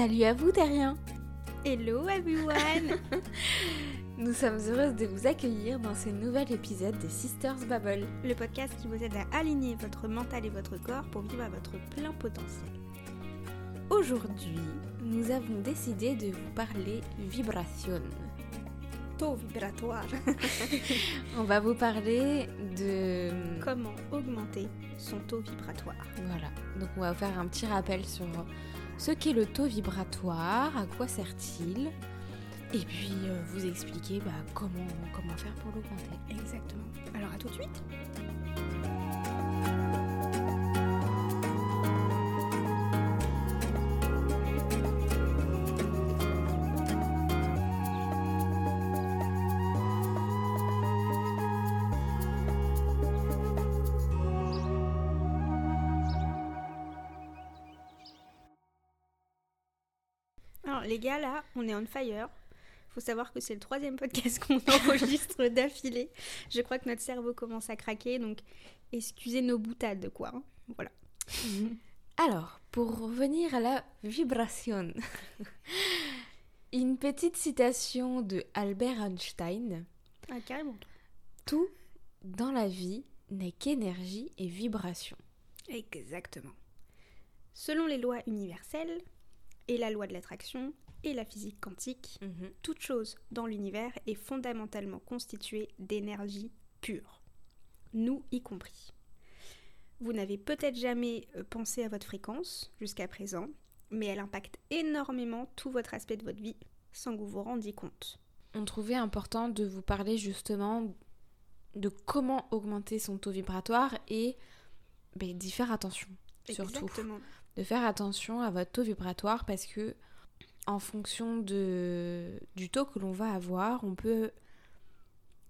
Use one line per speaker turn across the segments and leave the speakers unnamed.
Salut à vous terriens
Hello everyone
Nous sommes heureuses de vous accueillir dans ce nouvel épisode de Sisters Bubble.
Le podcast qui vous aide à aligner votre mental et votre corps pour vivre à votre plein potentiel.
Aujourd'hui, nous avons décidé de vous parler vibration.
Taux vibratoire.
On va vous parler de...
Comment augmenter son taux vibratoire.
Voilà, donc on va vous faire un petit rappel sur ce qu'est le taux vibratoire, à quoi sert-il, et puis euh, vous expliquer bah, comment, comment faire pour l'augmenter.
Exactement. Alors à tout de suite Alors les gars là, on est on fire. Faut savoir que c'est le troisième podcast qu'on enregistre d'affilée. Je crois que notre cerveau commence à craquer, donc excusez nos boutades quoi. hein. Voilà.
Alors, pour revenir à la vibration, une petite citation de Albert Einstein.
Ah carrément.
Tout dans la vie n'est qu'énergie et vibration.
Exactement. Selon les lois universelles et la loi de l'attraction et la physique quantique, toute chose dans l'univers est fondamentalement constituée d'énergie pure, nous y compris. Vous n'avez peut-être jamais euh, pensé à votre fréquence jusqu'à présent, mais elle impacte énormément tout votre aspect de votre vie sans que vous vous rendiez compte.
On trouvait important de vous parler justement de comment augmenter son taux vibratoire et ben, d'y faire attention. Surtout.
Exactement.
De faire attention à votre taux vibratoire parce que en fonction de, du taux que l'on va avoir, on peut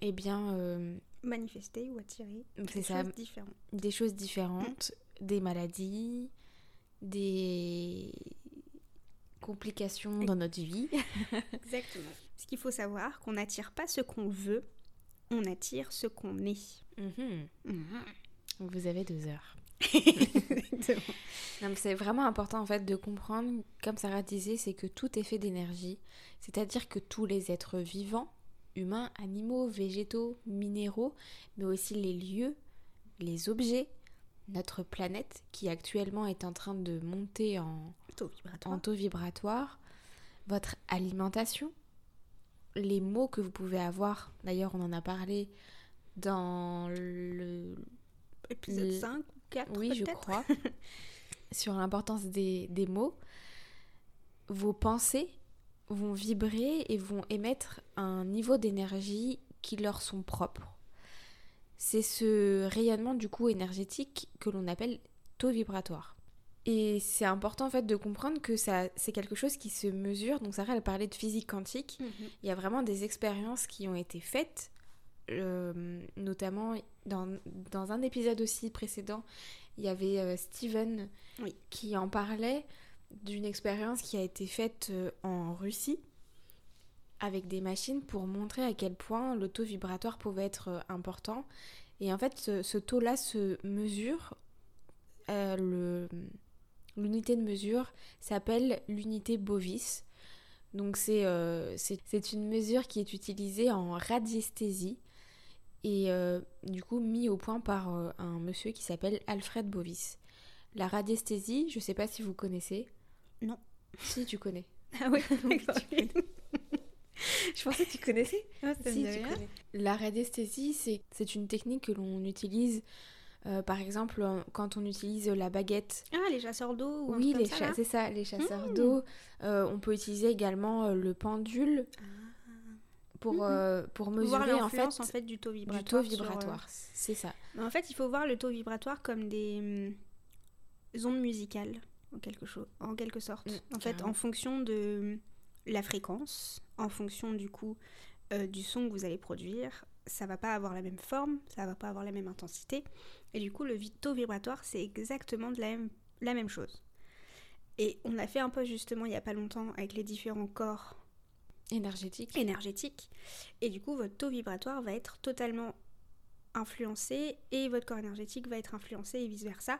eh bien euh,
Manifester ou attirer des
ça.
choses différentes.
des choses différentes, des maladies, des complications dans notre vie.
Exactement. Ce qu'il faut savoir, qu'on n'attire pas ce qu'on veut, on attire ce qu'on est.
Mhm.
Mhm.
Donc vous avez deux heures. C'est vraiment important en fait de comprendre, comme Sarah disait, c'est que tout est fait d'énergie. C'est-à-dire que tous les êtres vivants, humains, animaux, végétaux, minéraux, mais aussi les lieux, les objets, notre planète qui actuellement est en train de monter en,
Taux vibratoire.
en taux vibratoire, votre alimentation, les mots que vous pouvez avoir, d'ailleurs on en a parlé dans le
Épisode
le-
5 ou 4
oui, je crois, sur l'importance des, des mots, vos pensées vont vibrer et vont émettre un niveau d'énergie qui leur sont propres. C'est ce rayonnement du coup énergétique que l'on appelle taux vibratoire. Et c'est important en fait de comprendre que ça c'est quelque chose qui se mesure. Donc Sarah elle parlait de physique quantique.
Mhm.
Il y a vraiment des expériences qui ont été faites, euh, notamment dans, dans un épisode aussi précédent, il y avait euh, Steven
Oui.
qui en parlait d'une expérience qui a été faite euh, en Russie avec des machines pour montrer à quel point le taux vibratoire pouvait être euh, important. Et en fait, ce, ce taux-là se mesure, euh, l'unité de mesure s'appelle l'unité bovis. Donc c'est euh, une mesure qui est utilisée en radiesthésie et euh, du coup mis au point par euh, un monsieur qui s'appelle Alfred Bovis. La radiesthésie, je sais pas si vous connaissez.
Non.
Si tu connais.
Ah oui.
Je pensais que tu connaissais.
Ah,
Si, tu connais. La radiesthésie, c'est une technique que l'on utilise, euh, par exemple, quand on utilise la baguette.
Ah, les chasseurs d'eau ou
Oui,
ça,
c'est ça, les chasseurs
Hmm.
d'eau. Euh, on peut utiliser également le pendule pour,
Mhm.
euh, pour
voir
mesurer en fait,
l'influence en fait du taux
du
vibratoire.
taux
sur, euh,
vibratoire. C'est ça.
Mais en fait, il faut voir le taux vibratoire comme des hum, ondes musicales, en quelque, chose, en quelque sorte.
Mm,
en fait, en fonction de la fréquence, en fonction du coup euh, du son que vous allez produire, ça va pas avoir la même forme, ça va pas avoir la même intensité. Et du coup, le taux vibratoire, c'est exactement de la même, la même chose. Et on a fait un peu justement il y a pas longtemps avec les différents corps
Énergétique.
énergétique. Et du coup, votre taux vibratoire va être totalement influencé et votre corps énergétique va être influencé et vice-versa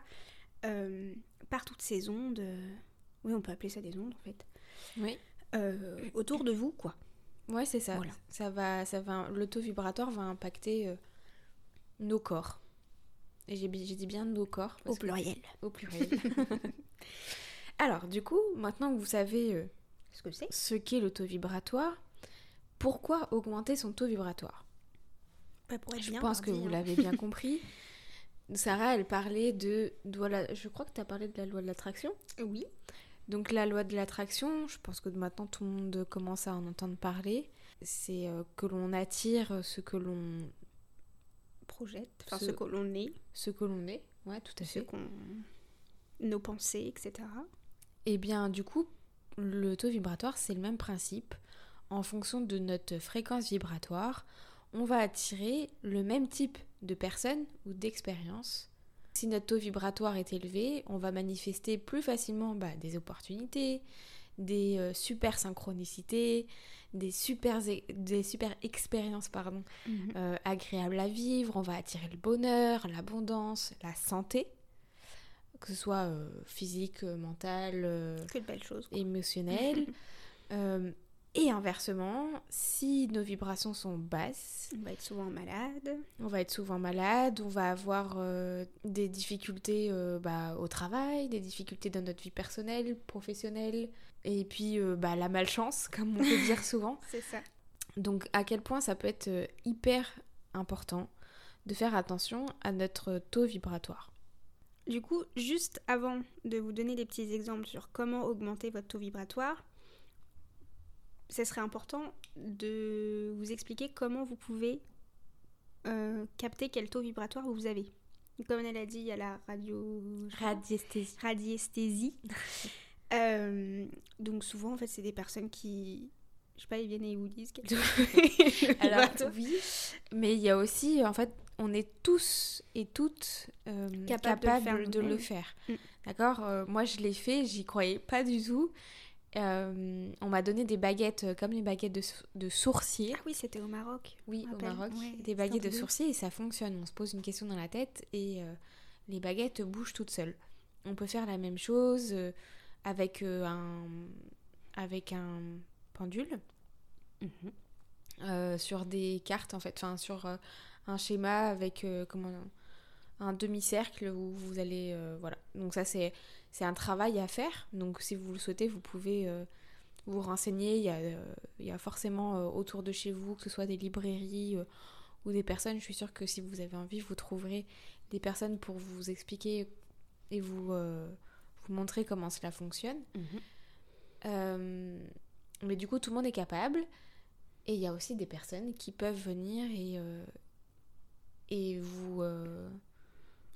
euh, par toutes ces ondes euh, oui, on peut appeler ça des ondes en fait.
Oui.
Euh, autour de vous, quoi.
Ouais, c'est ça. Ça va, ça va, l'auto-vibratoire va impacter euh, nos corps. Et j'ai dit bien nos corps.
Au pluriel.
Au pluriel. Alors, du coup, maintenant que vous savez
ce que c'est,
ce qu'est l'auto-vibratoire, pourquoi augmenter son taux vibratoire
bah, pour être
Je pense que vous hein. l'avez bien compris. Sarah, elle parlait de, de je crois que tu as parlé de la loi de l'attraction.
Oui.
Donc la loi de l'attraction, je pense que maintenant tout le monde commence à en entendre parler. C'est euh, que l'on attire ce que l'on
projette, enfin ce, que l'on est.
Ce que l'on est, ouais, tout à fait.
Nos pensées, etc.
Et eh bien du coup, le taux vibratoire, c'est le même principe. En fonction de notre fréquence vibratoire, on va attirer le même type de personnes ou d'expériences si notre taux vibratoire est élevé, on va manifester plus facilement bah, des opportunités, des euh, super synchronicités, des super, des super expériences pardon, mhm. euh, agréables à vivre. On va attirer le bonheur, l'abondance, la santé, que ce soit euh, physique, mentale,
que de belles choses,
émotionnelle. Et inversement, si nos vibrations sont basses,
on va être souvent malade.
On va être souvent malade, on va avoir euh, des difficultés euh, bah, au travail, des difficultés dans notre vie personnelle, professionnelle, et puis euh, bah, la malchance, comme on peut dire souvent.
C'est ça.
Donc à quel point ça peut être hyper important de faire attention à notre taux vibratoire.
Du coup, juste avant de vous donner des petits exemples sur comment augmenter votre taux vibratoire, ce serait important de vous expliquer comment vous pouvez euh, capter quel taux vibratoire vous avez. Comme elle a dit, il y a la radio...
radiesthésie.
Radiesthésie. Euh, donc souvent, en fait, c'est des personnes qui... Je sais pas, ils viennent et ils vous disent
Alors, oui, mais il y a aussi, en fait, on est tous et toutes euh, capables, de, le faire. Mm. D'accord Moi, je l'ai fait, j'y croyais pas du tout. Euh, on m'a donné des baguettes euh, comme les baguettes de, de sourcier.
Ah oui, c'était au Maroc.
Oui, au Maroc. des baguettes de sourcier et ça fonctionne. On se pose une question dans la tête et euh, les baguettes bougent toutes seules. On peut faire la même chose avec, un, avec un pendule mhm. sur des cartes en fait, enfin sur un schéma avec comment un demi-cercle où vous allez voilà. Donc ça c'est c'est un travail à faire. Donc si vous le souhaitez, vous pouvez euh, vous renseigner. Il y a, euh, il y a forcément euh, autour de chez vous, que ce soit des librairies ou des personnes. Je suis sûre que si vous avez envie, vous trouverez des personnes pour vous expliquer et vous, vous montrer comment cela fonctionne. Mhm. mais du coup, tout le monde est capable. Et il y a aussi des personnes qui peuvent venir et, et vous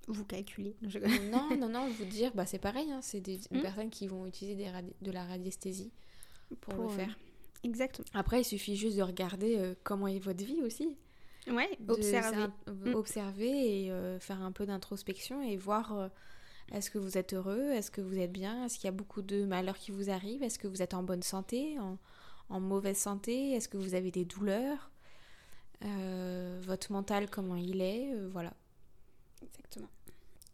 vous calculez.
non, non, non, vous dire, bah, c'est pareil, hein, c'est des hmm. personnes qui vont utiliser des de la radiesthésie pour, le faire.
exactement.
Après, il suffit juste de regarder euh, comment est votre vie aussi.
Ouais, observer.
Hmm. Observer et euh, faire un peu d'introspection et voir euh, est-ce que vous êtes heureux, est-ce que vous êtes bien, est-ce qu'il y a beaucoup de malheurs qui vous arrivent, est-ce que vous êtes en bonne santé, en, en mauvaise santé, est-ce que vous avez des douleurs, votre mental, comment il est, voilà.
Exactement.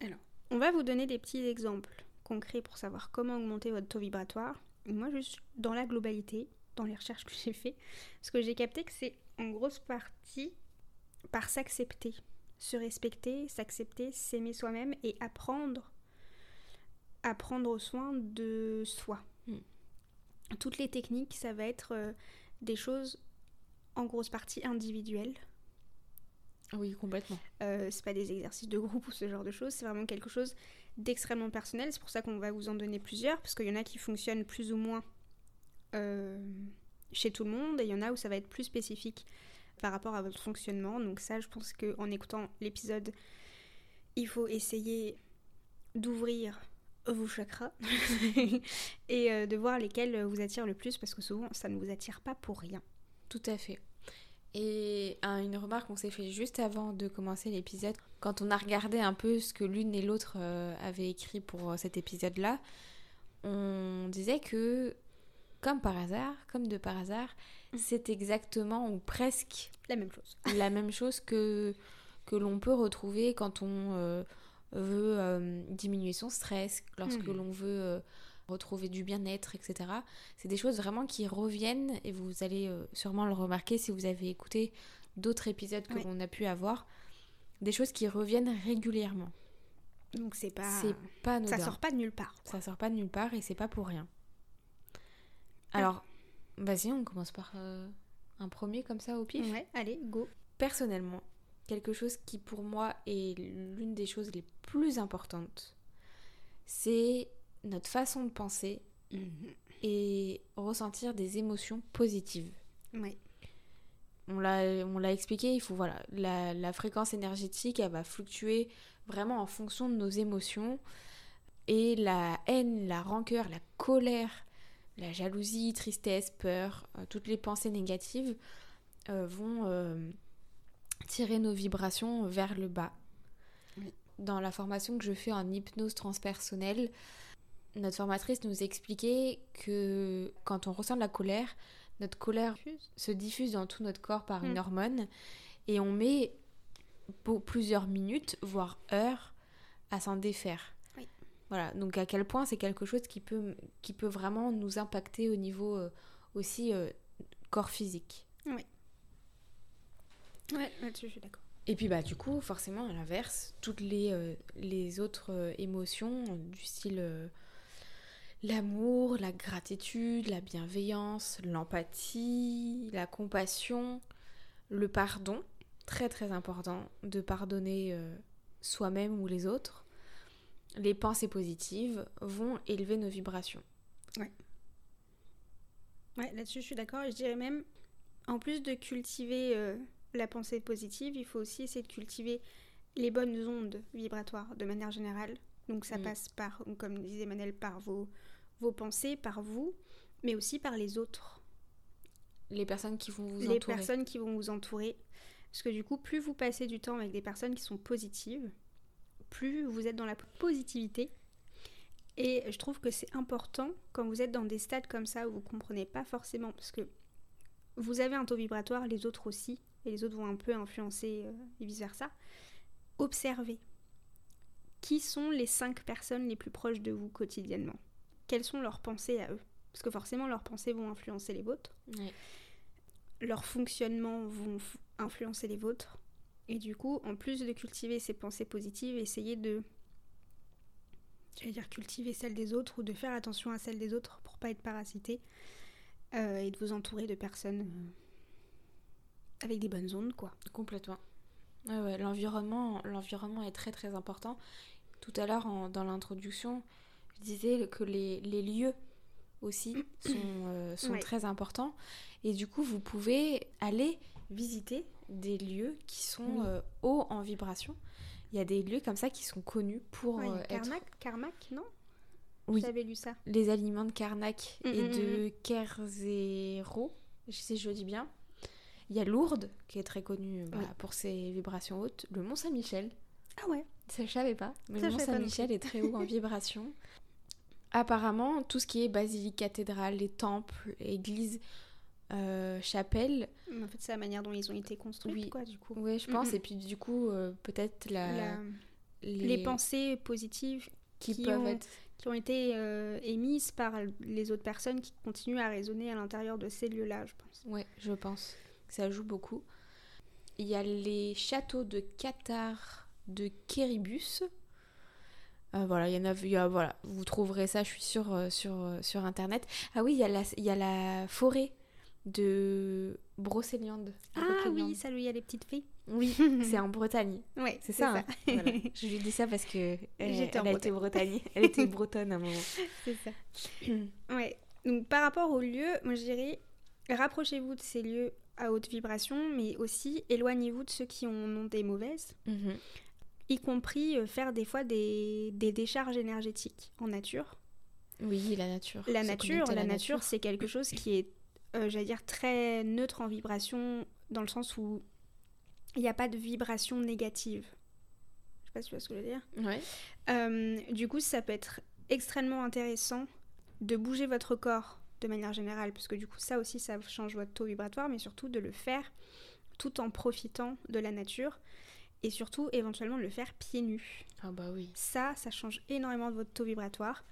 Alors, on va vous donner des petits exemples concrets pour savoir comment augmenter votre taux vibratoire. moi, juste dans la globalité, dans les recherches que j'ai fait, ce que j'ai capté que c'est en grosse partie par s'accepter, se respecter, s'accepter, s'aimer soi-même et apprendre à prendre soin de soi. Hmm. Toutes les techniques, ça va être euh, des choses en grosse partie individuelles
oui, complètement.
Euh, c'est pas des exercices de groupe ou ce genre de choses, c'est vraiment quelque chose d'extrêmement personnel. C'est pour ça qu'on va vous en donner plusieurs, parce qu'il y en a qui fonctionnent plus ou moins euh, chez tout le monde, et il y en a où ça va être plus spécifique par rapport à votre fonctionnement. Donc ça, je pense qu'en écoutant l'épisode, il faut essayer d'ouvrir vos chakras et euh, de voir lesquels vous attirent le plus, parce que souvent, ça ne vous attire pas pour rien.
Tout à fait. Et une remarque qu'on s'est fait juste avant de commencer l'épisode, quand on a regardé un peu ce que l'une et l'autre euh, avaient écrit pour euh, cet épisode-là, on disait que, comme par hasard, comme de par hasard, mm. c'est exactement ou presque
la même chose.
La même chose que, que l'on peut retrouver quand on euh, veut diminuer son stress, lorsque mm. l'on veut retrouver du bien-être, etc. C'est des choses vraiment qui reviennent et vous allez euh, sûrement le remarquer si vous avez écouté d'autres épisodes que l'on a pu avoir. Des choses qui reviennent régulièrement.
Donc c'est pas.
C'est pas
Ça sort pas de nulle part.
Ça sort pas de nulle part et c'est pas pour rien. Alors, vas-y, on commence par euh, un premier comme ça au pif.
Ouais, allez, go.
Personnellement, quelque chose qui pour moi est l'une des choses les plus importantes, c'est notre façon de penser mhm. et ressentir des émotions positives.
Oui.
On l'a expliqué, il faut voilà, la, la, fréquence énergétique, elle va fluctuer vraiment en fonction de nos émotions. Et la haine, la rancœur, la colère, la jalousie, tristesse, peur, euh, toutes les pensées négatives euh, vont euh, tirer nos vibrations vers le bas. Dans la formation que je fais en hypnose transpersonnelle, notre formatrice nous expliquait que quand on ressent de la colère, notre colère se diffuse dans tout notre corps par une mm. hormone et on met plusieurs minutes, voire heures, à s'en défaire. Voilà, donc à quel point c'est quelque chose qui peut, qui peut vraiment nous impacter au niveau euh, aussi euh, corps physique.
Oui. Ouais, là-dessus je suis d'accord.
Et puis bah du coup, forcément, à l'inverse, toutes les, euh, les autres émotions du style l'amour, la gratitude, la bienveillance, l'empathie, la compassion, le pardon, très très important de pardonner soi-même ou les autres les pensées positives vont élever nos vibrations.
Ouais. Ouais, là-dessus je suis d'accord. Je dirais même, en plus de cultiver euh, la pensée positive, il faut aussi essayer de cultiver les bonnes ondes vibratoires de manière générale. Donc ça mm. passe par, comme disait Manel, par vos, vos pensées, par vous, mais aussi par les autres.
Les personnes qui vont vous
entourer. Les personnes qui vont vous entourer. Parce que du coup, plus vous passez du temps avec des personnes qui sont positives, plus vous êtes dans la positivité. Et je trouve que c'est important quand vous êtes dans des stades comme ça où vous comprenez pas forcément, parce que vous avez un taux vibratoire, les autres aussi, et les autres vont un peu influencer euh, et vice-versa. Observez. Qui sont les cinq personnes les plus proches de vous quotidiennement? Quelles sont leurs pensées à eux Parce que forcément, leurs pensées vont influencer les vôtres. Leurs fonctionnements vont influencer les vôtres. Et du coup, en plus de cultiver ces pensées positives, essayez de, j'allais dire cultiver celles des autres ou de faire attention à celles des autres pour pas être parasité euh, et de vous entourer de personnes euh, avec des bonnes ondes, quoi.
Complètement. ouais, l'environnement, l'environnement est très très important. Tout à l'heure, dans l'introduction, disais que les, les lieux aussi sont, euh, sont très importants. Et du coup, vous pouvez aller visiter des lieux qui sont euh, hauts en vibration. Il y a des lieux comme ça qui sont connus pour
ouais,
euh,
Karnak, Karnak, non?
Oui.
J'avais lu ça?
Les aliments de Karnak mm, et mm, de mm, Kerzero, je sais je dis bien. Il y a Lourdes, qui est très connue bah, pour ses vibrations hautes. Le Mont Saint-Michel.
Ah ouais
Ça, je savais pas. Mais le Mont Saint-Michel est très haut en vibration. Apparemment, tout ce qui est basilique, cathédrale, les temples, églises euh, chapelle.
En fait, c'est la manière dont ils ont été construits, oui. quoi, du coup.
Oui, je pense. Et puis, du coup, euh, peut-être la...
Les... pensées positives qui, peuvent ont, être... qui ont été euh, émises par les autres personnes qui continuent à résonner à l'intérieur de ces lieux-là, je pense.
Oui, je pense. Ça joue beaucoup. Il y a les châteaux de Qatar de Kéribus. Voilà, il y en a, y a, voilà, vous trouverez ça, je suis sûre, sur, sur Internet. Ah oui, il y a la, y a la forêt de Brocéliande.
Ah oui, ça lui, il y a les petites filles.
Oui, c'est en Bretagne.
Oui,
c'est ça. Hein. Je lui dis ça parce que euh, elle, a été Bretagne. Elle était bretonne à un moment.
C'est ça. ouais. Donc par rapport aux lieux, moi je dirais rapprochez-vous de ces lieux à haute vibration, mais aussi éloignez-vous de ceux qui en ont des mauvaises. Mhm. Y compris euh, faire des fois des, des décharges énergétiques en nature.
Oui, la nature.
La nature, la, nature. c'est quelque chose qui est euh, j'allais dire, très neutre en vibration, dans le sens où il n'y a pas de vibration négative. Je sais pas si tu vois ce que je veux dire.
Ouais.
Euh, du coup, ça peut être extrêmement intéressant de bouger votre corps de manière générale, parce que du coup, ça aussi, ça change votre taux vibratoire, mais surtout de le faire tout en profitant de la nature. Et surtout éventuellement le faire pieds nus.
Ah bah oui.
Ça, ça change énormément de votre taux vibratoire.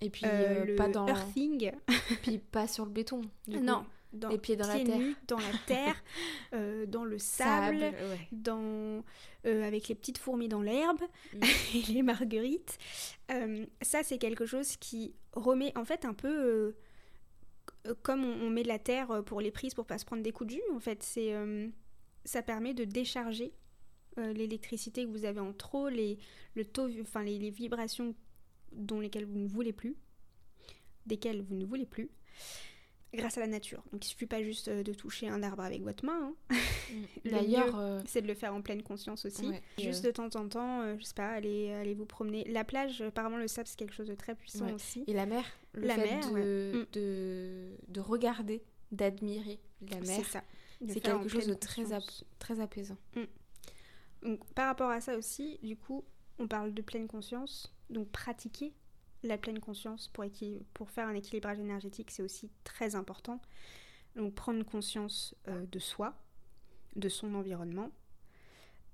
Et puis euh,
le
pas dans
earthing.
puis pas sur le béton. Du
non.
Coup. Dans, les pieds dans la terre.
Nus, dans la terre, euh, dans le sable, dans euh, avec les petites fourmis dans l'herbe mm. et les marguerites. ça, c'est quelque chose qui remet en fait un peu comme on, met de la terre pour les prises pour pas se prendre des coups de jus. En fait, c'est ça permet de décharger l'électricité que vous avez en trop, les, le taux, enfin les, les vibrations dont lesquelles vous ne voulez plus, desquelles vous ne voulez plus, grâce à la nature. Donc il suffit pas juste euh, de toucher un arbre avec votre main. Hein. Mm. D'ailleurs, euh, c'est de le faire en pleine conscience aussi. juste de temps en temps, euh, je sais pas, aller, aller vous promener. La plage, apparemment le sable c'est quelque chose de très puissant aussi.
Et la mer, le la fait mer, de, mm. de, de, regarder, d'admirer la mer. C'est ça. C'est quelque chose de très, très apaisant.
Mm. Donc, par rapport à ça aussi, du coup, on parle de pleine conscience. Donc pratiquer la pleine conscience pour, pour faire un équilibrage énergétique, c'est aussi très important. Donc prendre conscience euh, de soi, de son environnement.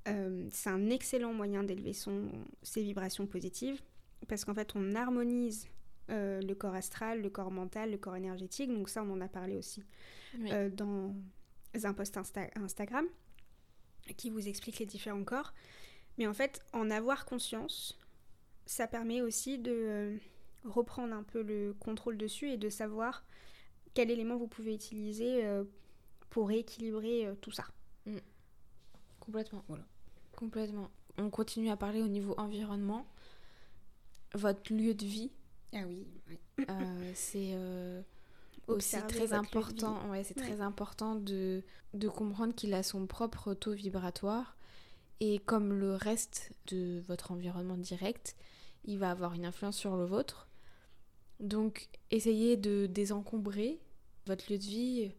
Euh, c'est un excellent moyen d'élever ses vibrations positives parce qu'en fait on harmonise euh, le corps astral, le corps mental, le corps énergétique. Donc ça on en a parlé aussi dans un post Instagram qui vous explique les différents corps. Mais en fait en avoir conscience, ça permet aussi de euh, reprendre un peu le contrôle dessus et de savoir quel élément vous pouvez utiliser euh, pour rééquilibrer euh, tout ça. Mm.
Complètement. Voilà. Complètement. On continue à parler au niveau environnement. Votre lieu de vie.
Ah oui.
c'est aussi très important. Ouais, c'est très important de, de comprendre qu'il a son propre taux vibratoire et comme le reste de votre environnement direct, il va avoir une influence sur le vôtre. Donc essayez de désencombrer votre lieu de vie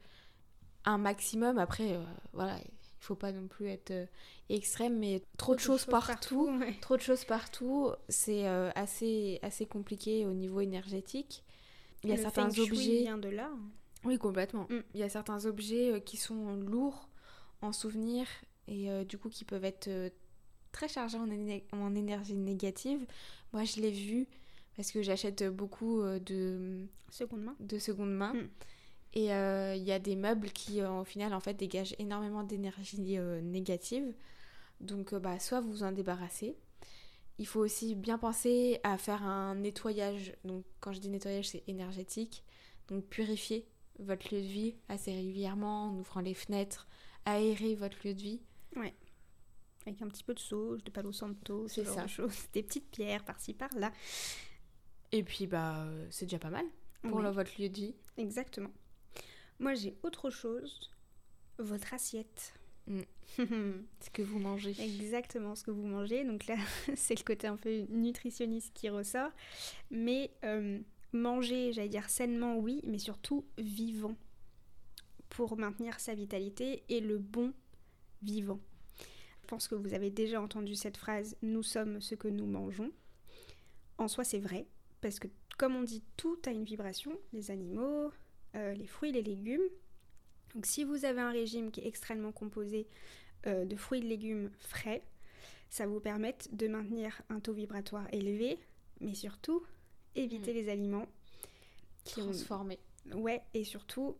un maximum. Après, euh, voilà, il faut pas non plus être euh, extrême, mais trop, de choses, partout, trop de choses partout, c'est euh, assez, assez compliqué au niveau énergétique.
Il y a certains objets. vient de là.
Oui, complètement. Mm. Il y a certains objets qui sont lourds en souvenir et du coup qui peuvent être très chargés en, en énergie négative. Moi, je l'ai vu parce que j'achète beaucoup euh, de
seconde main.
De seconde main. Hmm. Et euh, il y a des meubles qui, euh, au final, en fait, dégagent énormément d'énergie négative. Donc, bah, soit vous vous en débarrassez. Il faut aussi bien penser à faire un nettoyage. Donc, quand je dis nettoyage, c'est énergétique. Donc, purifier votre lieu de vie assez régulièrement en ouvrant les fenêtres, aérer votre lieu de vie.
Ouais avec un petit peu de sauge, de palo santo, c'est ça. chose, des petites pierres par-ci par-là.
Et puis bah c'est déjà pas mal pour votre lieu de vie.
Exactement. Moi j'ai autre chose, votre assiette. Mm.
ce que vous mangez.
Exactement, ce que vous mangez. Donc là, c'est le côté un peu nutritionniste qui ressort. Mais euh, manger, j'allais dire sainement, oui, mais surtout vivant. Pour maintenir sa vitalité et le bon vivant pense que vous avez déjà entendu cette phrase Nous sommes ce que nous mangeons. En soi, c'est vrai, parce que comme on dit, tout a une vibration, les animaux, euh, les fruits, les légumes. Donc si vous avez un régime qui est extrêmement composé euh, de fruits et de légumes frais, ça vous permet de maintenir un taux vibratoire élevé, mais surtout éviter mmh. les aliments
qui transformés.
Ouais, et surtout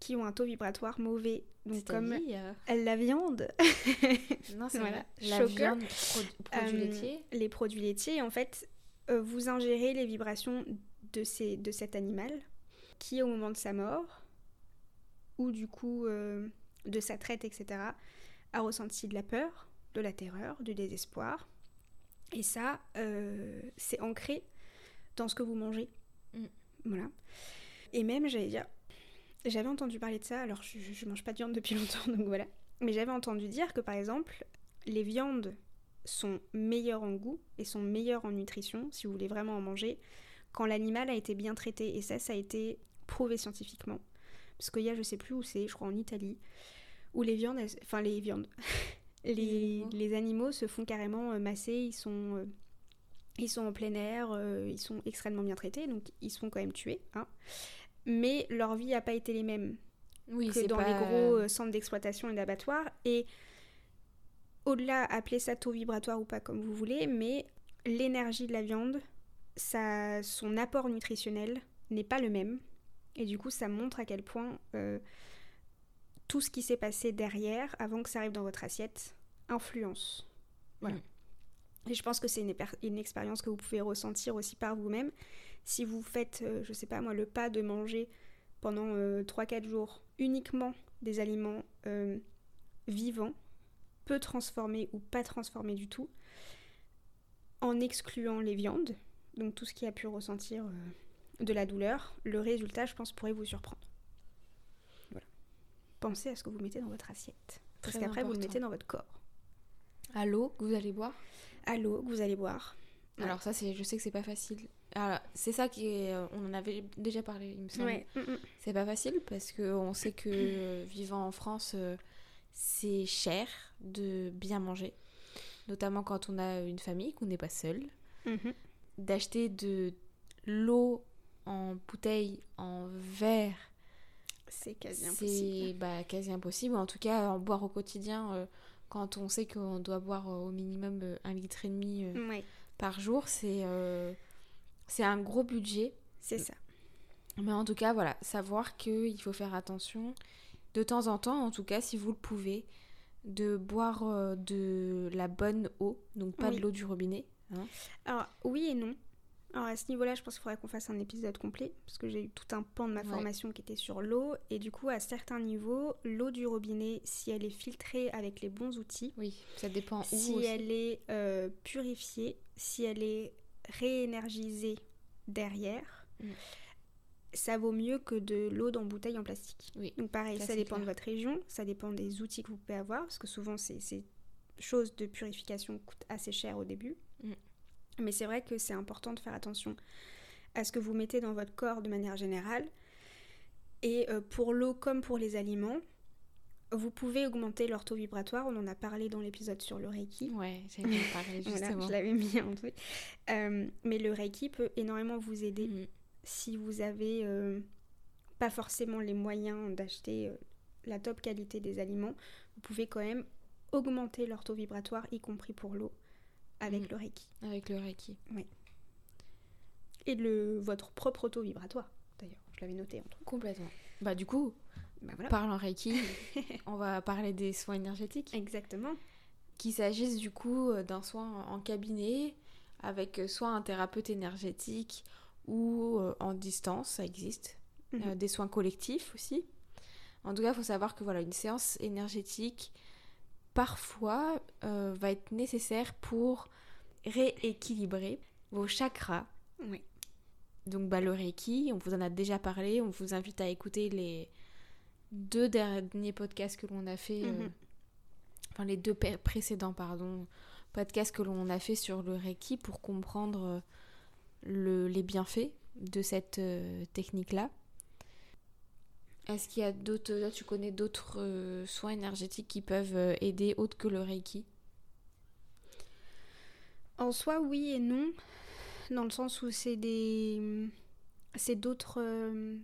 qui ont un taux vibratoire mauvais. Donc comme euh, la viande.
non, c'est voilà. La viande, produits euh, laitiers.
Les produits laitiers, en fait, euh, vous ingérez les vibrations de, ces, de cet animal qui, au moment de sa mort, ou du coup de sa traite, etc., a ressenti de la peur, de la terreur, du désespoir. Et ça, c'est ancré dans ce que vous mangez. Mm. Voilà. Et même, j'allais dire, j'avais entendu parler de ça, alors je, je mange pas de viande depuis longtemps, donc voilà. Mais j'avais entendu dire que par exemple, les viandes sont meilleures en goût et sont meilleures en nutrition, si vous voulez vraiment en manger, quand l'animal a été bien traité. Et ça, ça a été prouvé scientifiquement. Parce qu'il y a, je sais plus où c'est, je crois en Italie, où les viandes, enfin les viandes, les, les, animaux se font carrément euh, masser, ils sont, euh, ils sont en plein air, euh, ils sont extrêmement bien traités, donc ils se font quand même tuer. Hein mais leur vie n'a pas été les mêmes oui, que dans les gros centres d'exploitation et d'abattoirs. Et au-delà, appelez ça taux vibratoire ou pas comme vous voulez, mais l'énergie de la viande, ça, son apport nutritionnel n'est pas le même. Et du coup, ça montre à quel point euh, tout ce qui s'est passé derrière, avant que ça arrive dans votre assiette, influence. Voilà. Mm. Et je pense que c'est une, expérience que vous pouvez ressentir aussi par vous-même. Si vous faites, euh, je sais pas moi, le pas de manger pendant 3-4 euh, jours uniquement des aliments vivants, peu transformés ou pas transformés du tout, en excluant les viandes, donc tout ce qui a pu ressentir de la douleur, le résultat, je pense, pourrait vous surprendre. Voilà. Pensez à ce que vous mettez dans votre assiette. Parce qu'après, vous le mettez dans votre corps.
À l'eau que vous allez boire?
À l'eau que vous allez boire.
Alors ça, c'est, je sais que c'est pas facile. c'est ça qui est, euh, on en avait déjà parlé, il me semble. Mm, mm. C'est pas facile parce que on sait que euh, vivant en France, euh, c'est cher de bien manger, notamment quand on a une famille, qu'on n'est pas seul. Mm-hmm. D'acheter de l'eau en bouteille, en verre,
c'est quasi impossible.
C'est bah, quasi impossible. En tout cas, en boire au quotidien, euh, quand on sait qu'on doit boire euh, au minimum euh, un litre et demi par jour, c'est c'est un gros budget.
C'est ça.
Mais en tout cas, voilà, savoir qu'il faut faire attention de temps en temps, en tout cas, si vous le pouvez, de boire de la bonne eau, donc pas de l'eau du robinet.
Hein. Alors, oui et non. Alors à ce niveau-là, je pense qu'il faudrait qu'on fasse un épisode complet, parce que j'ai eu tout un pan de ma formation qui était sur l'eau, et du coup, à certains niveaux, l'eau du robinet, si elle est filtrée avec les bons outils,
oui, ça dépend où
si elle est euh, purifiée, si elle est réénergisée derrière, mm. ça vaut mieux que de l'eau dans bouteille en plastique. Oui. Donc pareil, ça, dépend de votre région, ça dépend des outils que vous pouvez avoir, parce que souvent ces, ces choses de purification coûtent assez cher au début. Mm. Mais c'est vrai que c'est important de faire attention à ce que vous mettez dans votre corps de manière générale. Et euh, pour l'eau comme pour les aliments, vous pouvez augmenter leur taux vibratoire. On en a parlé dans l'épisode sur le Reiki.
Ouais, j'ai parlé justement.
je l'avais mis en truc. Euh, mais le Reiki peut énormément vous aider mm. si vous avez euh, pas forcément les moyens d'acheter la top qualité des aliments. Vous pouvez quand même augmenter leur taux vibratoire, y compris pour l'eau avec mm. le Reiki.
Avec le Reiki.
Oui. Et le, votre propre auto vibratoire, d'ailleurs. Je l'avais noté en truc.
Complètement. Bah du coup, bah, voilà. parlant Reiki, on va parler des soins énergétiques.
Exactement.
Qu'il s'agisse du coup euh, d'un soin en cabinet, avec euh, soit un thérapeute énergétique ou euh, en distance, ça existe. Mhm. des soins collectifs aussi. En tout cas, il faut savoir que voilà, une séance énergétique, parfois euh, va être nécessaire pour rééquilibrer vos chakras.
Oui.
Donc bah, le Reiki, on vous en a déjà parlé, on vous invite à écouter les deux derniers podcasts que l'on a fait, euh, mhm. enfin les deux précédents, pardon, podcasts que l'on a fait sur le Reiki pour comprendre euh, le, les bienfaits de cette technique-là. Est-ce qu'il y a d'autres, tu connais d'autres euh, soins énergétiques qui peuvent euh, aider autre que le Reiki?
En soi, oui et non, dans le sens où c'est des, c'est d'autres, euh,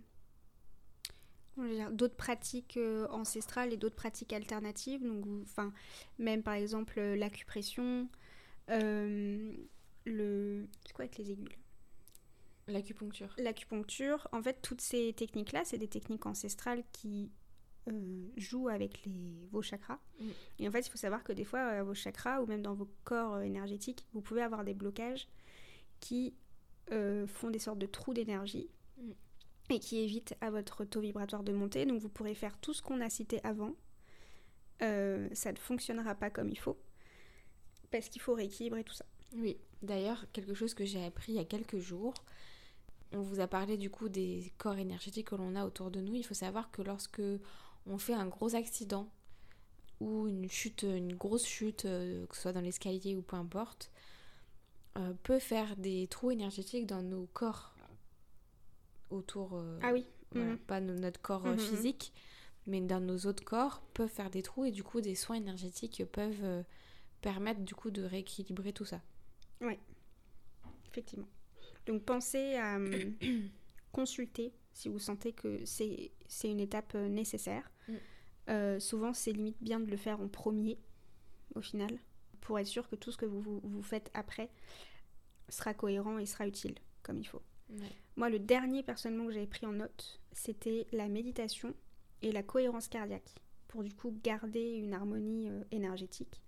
d'autres pratiques ancestrales et d'autres pratiques alternatives. Donc, enfin, même par exemple l'acupression, le, c'est quoi avec les aiguilles
L'acupuncture.
L'acupuncture, en fait, toutes ces techniques-là, c'est des techniques ancestrales qui euh, jouent avec les, vos chakras. Et en fait, il faut savoir que des fois, euh, vos chakras ou même dans vos corps euh, énergétiques, vous pouvez avoir des blocages qui font des sortes de trous d'énergie et qui évitent à votre taux vibratoire de monter. Donc, vous pourrez faire tout ce qu'on a cité avant. ça ne fonctionnera pas comme il faut parce qu'il faut rééquilibrer tout ça.
Oui, d'ailleurs, quelque chose que j'ai appris il y a quelques jours, on vous a parlé du coup des corps énergétiques que l'on a autour de nous. Il faut savoir que lorsque on fait un gros accident ou une chute, une grosse chute, euh, que ce soit dans l'escalier ou peu importe, euh, peut faire des trous énergétiques dans nos corps autour. Euh,
ah oui.
Mhm. Pas notre corps mhm. physique, mais dans nos autres corps peuvent faire des trous et du coup des soins énergétiques peuvent permettre du coup de rééquilibrer tout ça.
Oui, effectivement. Donc pensez à euh, consulter si vous sentez que c'est une étape euh, nécessaire. Mm. Euh, souvent, c'est limite bien de le faire en premier. au final, pour être sûr que tout ce que vous, vous, faites après sera cohérent et sera utile comme il faut. Moi, le dernier personnellement que j'avais pris en note, c'était la méditation et la cohérence cardiaque, pour du coup garder une harmonie euh, énergétique,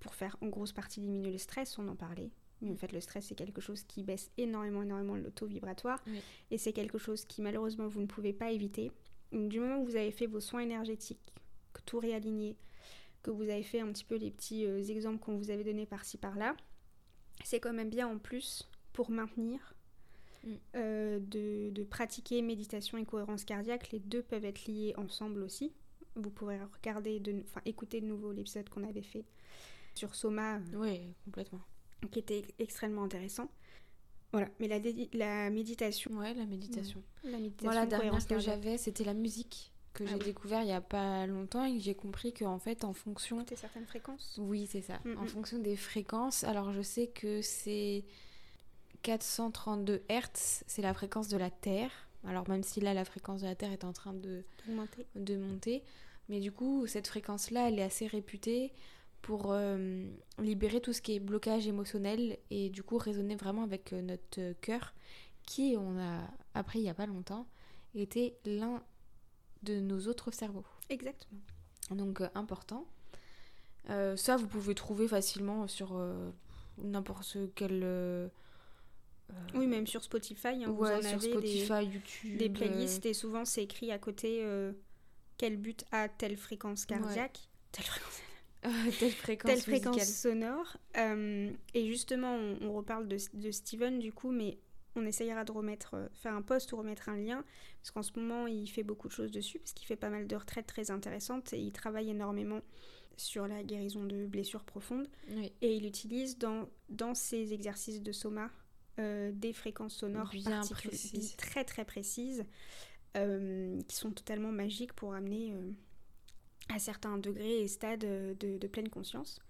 pour faire en grosse partie diminuer le stress, on en parlait. Mais en fait, le stress, c'est quelque chose qui baisse énormément, énormément le taux vibratoire. Et c'est quelque chose qui, malheureusement, vous ne pouvez pas éviter. du moment où vous avez fait vos soins énergétiques, que tout réaligné, que vous avez fait un petit peu les petits euh, exemples qu'on vous avait donnés par-ci par-là, c'est quand même bien en plus pour maintenir mm. euh, de, pratiquer méditation et cohérence cardiaque. Les deux peuvent être liés ensemble aussi. Vous pourrez regarder, enfin écouter de nouveau l'épisode qu'on avait fait sur Soma. Euh,
oui, complètement.
Qui était extrêmement intéressant. Voilà, mais la, la méditation.
Ouais, la méditation. La méditation. Voilà, la dernière que j'avais, c'était la musique que ah j'ai découvert il y a pas longtemps et j'ai compris qu'en fait en fonction
de certaines fréquences
oui c'est ça mm, en mm. fonction des fréquences alors je sais que c'est 432 Hertz c'est la fréquence de la Terre alors même si là la fréquence de la Terre est en train de,
monter.
de monter mais du coup cette fréquence là elle est assez réputée pour euh, libérer tout ce qui est blocage émotionnel et du coup résonner vraiment avec euh, notre cœur qui on a appris il y a pas longtemps était l'un de nos autres cerveaux.
Exactement.
Donc euh, important. Euh, ça, vous pouvez trouver facilement sur n'importe quel...
oui, même sur Spotify. Hein,
vous en avez Spotify, des, YouTube.
Des playlists et souvent c'est écrit à côté quel but a telle fréquence cardiaque. Telle fréquence
telle fréquence,
telle fréquence sonore. et justement, on, reparle de, de, Steven du coup, mais on essayera de remettre, euh, faire un post ou remettre un lien, parce qu'en ce moment, il fait beaucoup de choses dessus, parce qu'il fait pas mal de retraites très intéressantes et il travaille énormément sur la guérison de blessures profondes. Et il utilise dans, dans ses exercices de soma euh, des fréquences sonores
bien précises.
très très précises, euh, qui sont totalement magiques pour amener à certains degrés et stades de, pleine conscience.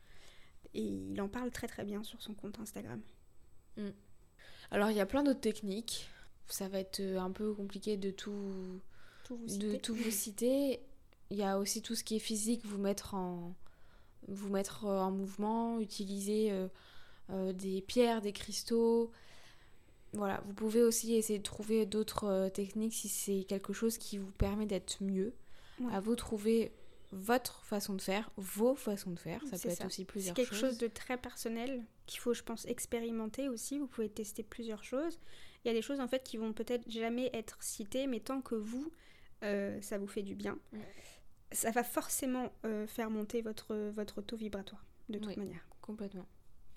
Et il en parle très très bien sur son compte Instagram.
Mm. Alors il y a plein d'autres techniques. Ça va être euh, un peu compliqué de tout,
vous
de tout vous citer. Il y a aussi tout ce qui est physique, vous mettre en, vous mettre euh, en mouvement, utiliser euh, des pierres, des cristaux. Voilà, vous pouvez aussi essayer de trouver d'autres techniques si c'est quelque chose qui vous permet d'être mieux. À vous trouver votre façon de faire, vos façons de faire. Ça peut être aussi plusieurs
choses. C'est quelque chose de très personnel qu'il faut, je pense, expérimenter aussi. Vous pouvez tester plusieurs choses. Il y a des choses en fait qui vont peut-être jamais être citées, mais tant que vous, euh, ça vous fait du bien, ça va forcément euh, faire monter votre, votre taux vibratoire, de toute manière.
Complètement.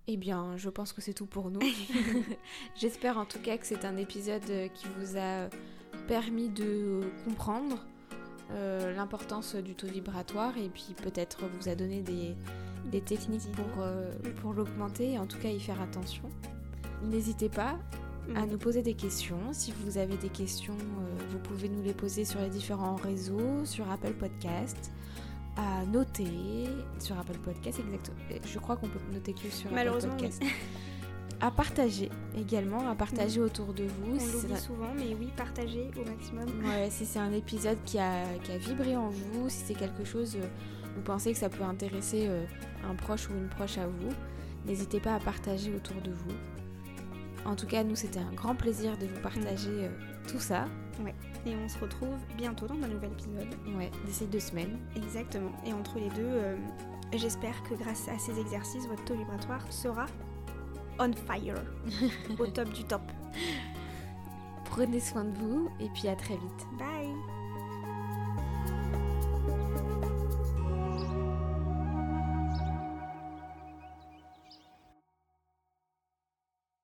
Eh bien, je pense que c'est tout pour nous. J'espère en tout cas que c'est un épisode qui vous a permis de comprendre euh, l'importance du taux vibratoire et puis peut-être vous a donné des, techniques pour, euh, pour l'augmenter et en tout cas y faire attention. N'hésitez pas à nous poser des questions. Si vous avez des questions, euh, vous pouvez nous les poser sur les différents réseaux, sur Apple Podcast, à noter sur Apple Podcast, exactement. Je crois qu'on peut noter que sur Apple Podcast. à partager également, à partager autour de vous.
On l'oublie souvent, mais oui, partagez au maximum.
Ouais, si c'est un épisode qui a, qui a, vibré en vous, si c'est quelque chose, euh, vous pensez que ça peut intéresser euh, un proche ou une proche à vous, n'hésitez pas à partager autour de vous. En tout cas, nous, c'était un grand plaisir de vous partager mm. euh, tout ça.
Ouais. Et on se retrouve bientôt dans un nouvel épisode.
Ouais, d'ici deux semaines.
Exactement. Et entre les deux, j'espère que grâce à ces exercices, votre taux vibratoire sera on fire, au top du top.
Prenez soin de vous et puis à très vite.
Bye